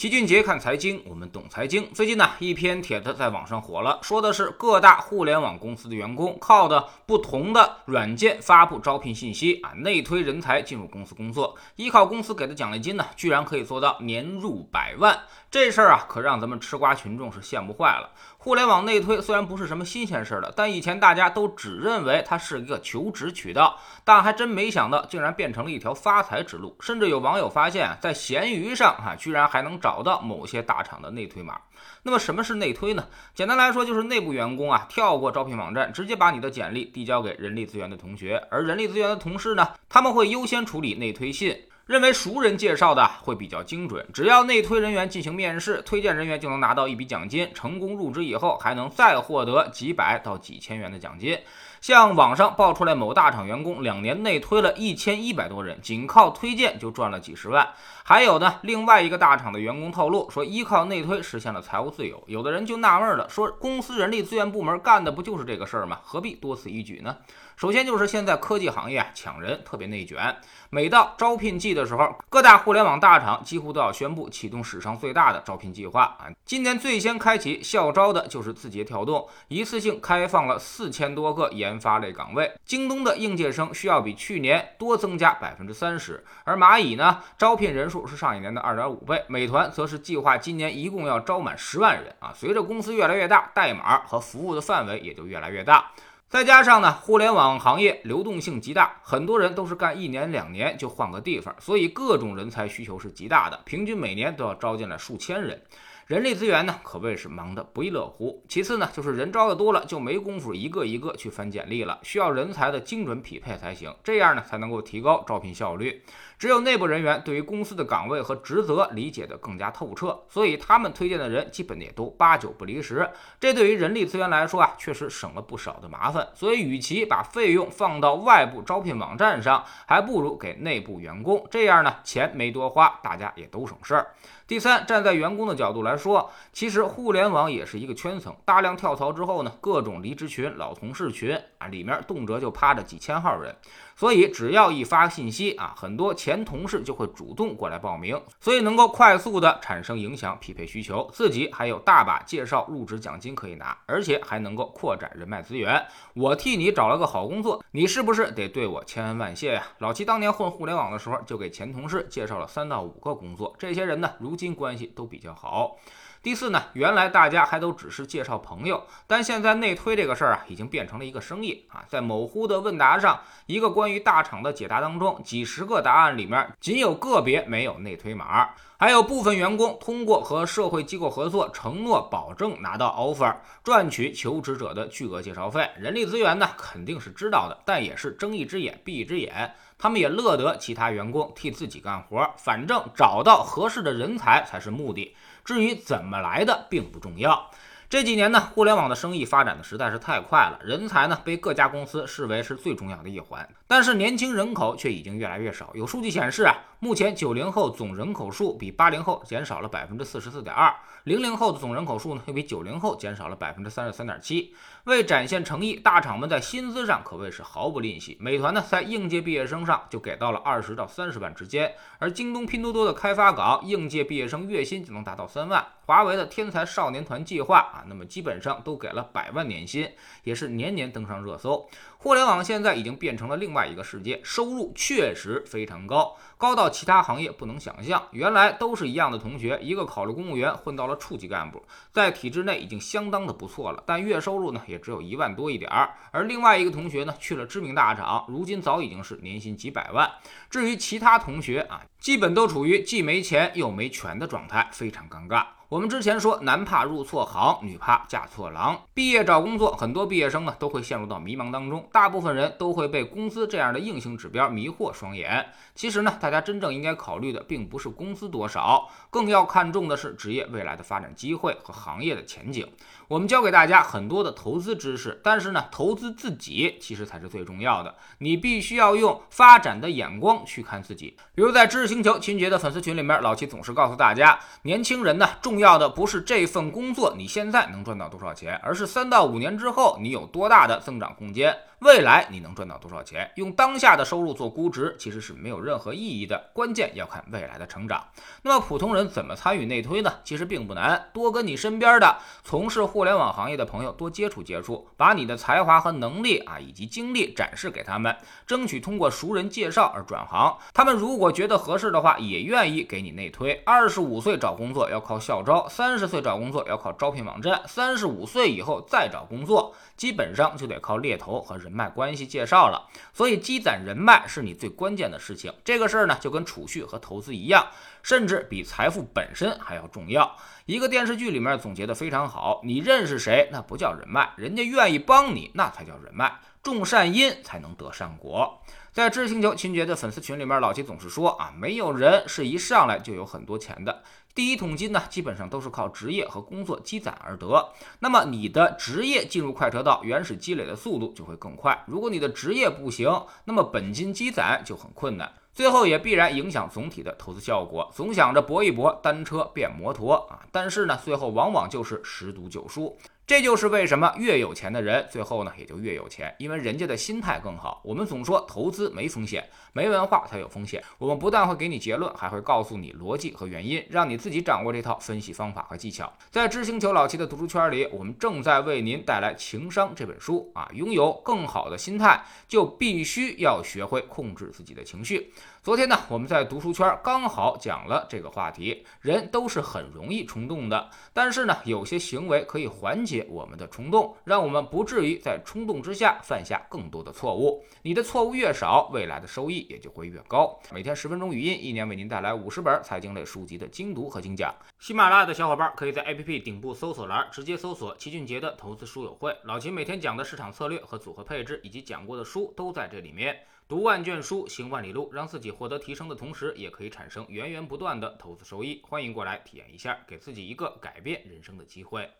齐俊杰看财经，我们懂财经。最近呢，一篇帖子在网上火了，说的是各大互联网公司的员工靠的不同的软件发布招聘信息啊，内推人才进入公司工作，依靠公司给的奖励金呢，居然可以做到年入百万。这事儿啊，可让咱们吃瓜群众是羡慕坏了。互联网内推虽然不是什么新鲜事儿了，但以前大家都只认为它是一个求职渠道，但还真没想到竟然变成了一条发财之路。甚至有网友发现，在闲鱼上啊，居然还能找到某些大厂的内推码。那么什么是内推呢？简单来说，就是内部员工啊跳过招聘网站，直接把你的简历递交给人力资源的同学，而人力资源的同事呢，他们会优先处理内推信。认为熟人介绍的会比较精准，只要内推人员进行面试，推荐人员就能拿到一笔奖金，成功入职以后还能再获得几百到几千元的奖金。像网上爆出来某大厂员工两年内推了一千一百多人，仅靠推荐就赚了几十万。还有呢，另外一个大厂的员工透露说，依靠内推实现了财务自由。有的人就纳闷了，说公司人力资源部门干的不就是这个事儿吗？何必多此一举呢？首先就是现在科技行业抢人特别内卷，每到招聘季的时候，各大互联网大厂几乎都要宣布启动史上最大的招聘计划啊！今年最先开启校招的就是字节跳动，一次性开放了四千多个研研发类岗位。京东的应届生需要比去年多增加百分之三十，而蚂蚁呢，招聘人数是上一年的二点五倍。美团则是计划今年一共要招满十万人啊！随着公司越来越大，代码和服务的范围也就越来越大。再加上呢，互联网行业流动性极大，很多人都是干一年两年就换个地方，所以各种人才需求是极大的，平均每年都要招进来数千人。人力资源呢，可谓是忙得不亦乐乎。其次呢，就是人招的多了，就没工夫一个一个去翻简历了，需要人才的精准匹配才行，这样呢，才能够提高招聘效率。只有内部人员对于公司的岗位和职责理解的更加透彻，所以他们推荐的人基本也都八九不离十。这对于人力资源来说啊，确实省了不少的麻烦。所以，与其把费用放到外部招聘网站上，还不如给内部员工。这样呢，钱没多花，大家也都省事儿。第三，站在员工的角度来，说其实互联网也是一个圈层，大量跳槽之后呢，各种离职群、老同事群啊，里面动辄就趴着几千号人。所以，只要一发信息啊，很多前同事就会主动过来报名，所以能够快速的产生影响，匹配需求，自己还有大把介绍入职奖金可以拿，而且还能够扩展人脉资源。我替你找了个好工作，你是不是得对我千恩万谢呀？老齐当年混互联网的时候，就给前同事介绍了三到五个工作，这些人呢，如今关系都比较好。第四呢，原来大家还都只是介绍朋友，但现在内推这个事儿啊，已经变成了一个生意啊。在某乎的问答上，一个关于大厂的解答当中，几十个答案里面，仅有个别没有内推码。还有部分员工通过和社会机构合作，承诺保证拿到 offer，赚取求职者的巨额介绍费。人力资源呢，肯定是知道的，但也是睁一只眼闭一只眼。他们也乐得其他员工替自己干活，反正找到合适的人才才是目的。至于怎么来的，并不重要。这几年呢，互联网的生意发展的实在是太快了，人才呢被各家公司视为是最重要的一环。但是年轻人口却已经越来越少。有数据显示啊，目前九零后总人口数比八零后减少了百分之四十四点二，零零后的总人口数呢又比九零后减少了百分之三十三点七。为展现诚意，大厂们在薪资上可谓是毫不吝惜。美团呢在应届毕业生上就给到了二十到三十万之间，而京东、拼多多的开发岗应届毕业生月薪就能达到三万。华为的天才少年团计划啊，那么基本上都给了百万年薪，也是年年登上热搜。互联网现在已经变成了另外一个世界，收入确实非常高，高到其他行业不能想象。原来都是一样的同学，一个考了公务员，混到了处级干部，在体制内已经相当的不错了，但月收入呢也只有一万多一点儿。而另外一个同学呢去了知名大厂，如今早已经是年薪几百万。至于其他同学啊，基本都处于既没钱又没权的状态，非常尴尬。我们之前说，男怕入错行，女怕嫁错郎。毕业找工作，很多毕业生呢都会陷入到迷茫当中，大部分人都会被工资这样的硬性指标迷惑双眼。其实呢，大家真正应该考虑的并不是工资多少，更要看重的是职业未来的发展机会和行业的前景。我们教给大家很多的投资知识，但是呢，投资自己其实才是最重要的。你必须要用发展的眼光去看自己。比如在知识星球秦杰的粉丝群里面，老齐总是告诉大家，年轻人呢，重要的不是这份工作你现在能赚到多少钱，而是三到五年之后你有多大的增长空间。未来你能赚到多少钱？用当下的收入做估值，其实是没有任何意义的。关键要看未来的成长。那么普通人怎么参与内推呢？其实并不难，多跟你身边的从事互互联网行业的朋友多接触接触，把你的才华和能力啊以及经历展示给他们，争取通过熟人介绍而转行。他们如果觉得合适的话，也愿意给你内推。二十五岁找工作要靠校招，三十岁找工作要靠招聘网站，三十五岁以后再找工作，基本上就得靠猎头和人脉关系介绍了。所以积攒人脉是你最关键的事情。这个事儿呢，就跟储蓄和投资一样，甚至比财富本身还要重要。一个电视剧里面总结的非常好：你认识谁，那不叫人脉，人家愿意帮你，那才叫人脉。种善因才能得善果。在知星球秦爵的粉丝群里面，老齐总是说啊，没有人是一上来就有很多钱的。第一桶金呢，基本上都是靠职业和工作积攒而得。那么你的职业进入快车道，原始积累的速度就会更快。如果你的职业不行，那么本金积攒就很困难，最后也必然影响总体的投资效果。总想着搏一搏，单车变摩托啊，但是呢，最后往往就是十赌九输。这就是为什么越有钱的人最后呢也就越有钱，因为人家的心态更好。我们总说投资没风险，没文化才有风险。我们不但会给你结论，还会告诉你逻辑和原因，让你自己掌握这套分析方法和技巧。在知星球老七的读书圈里，我们正在为您带来《情商》这本书啊。拥有更好的心态，就必须要学会控制自己的情绪。昨天呢，我们在读书圈刚好讲了这个话题。人都是很容易冲动的，但是呢，有些行为可以缓解我们的冲动，让我们不至于在冲动之下犯下更多的错误。你的错误越少，未来的收益也就会越高。每天十分钟语音，一年为您带来五十本财经类书籍的精读和精讲。喜马拉雅的小伙伴可以在 APP 顶部搜索栏直接搜索齐俊杰的投资书友会，老齐每天讲的市场策略和组合配置，以及讲过的书都在这里面。读万卷书，行万里路，让自己获得提升的同时，也可以产生源源不断的投资收益。欢迎过来体验一下，给自己一个改变人生的机会。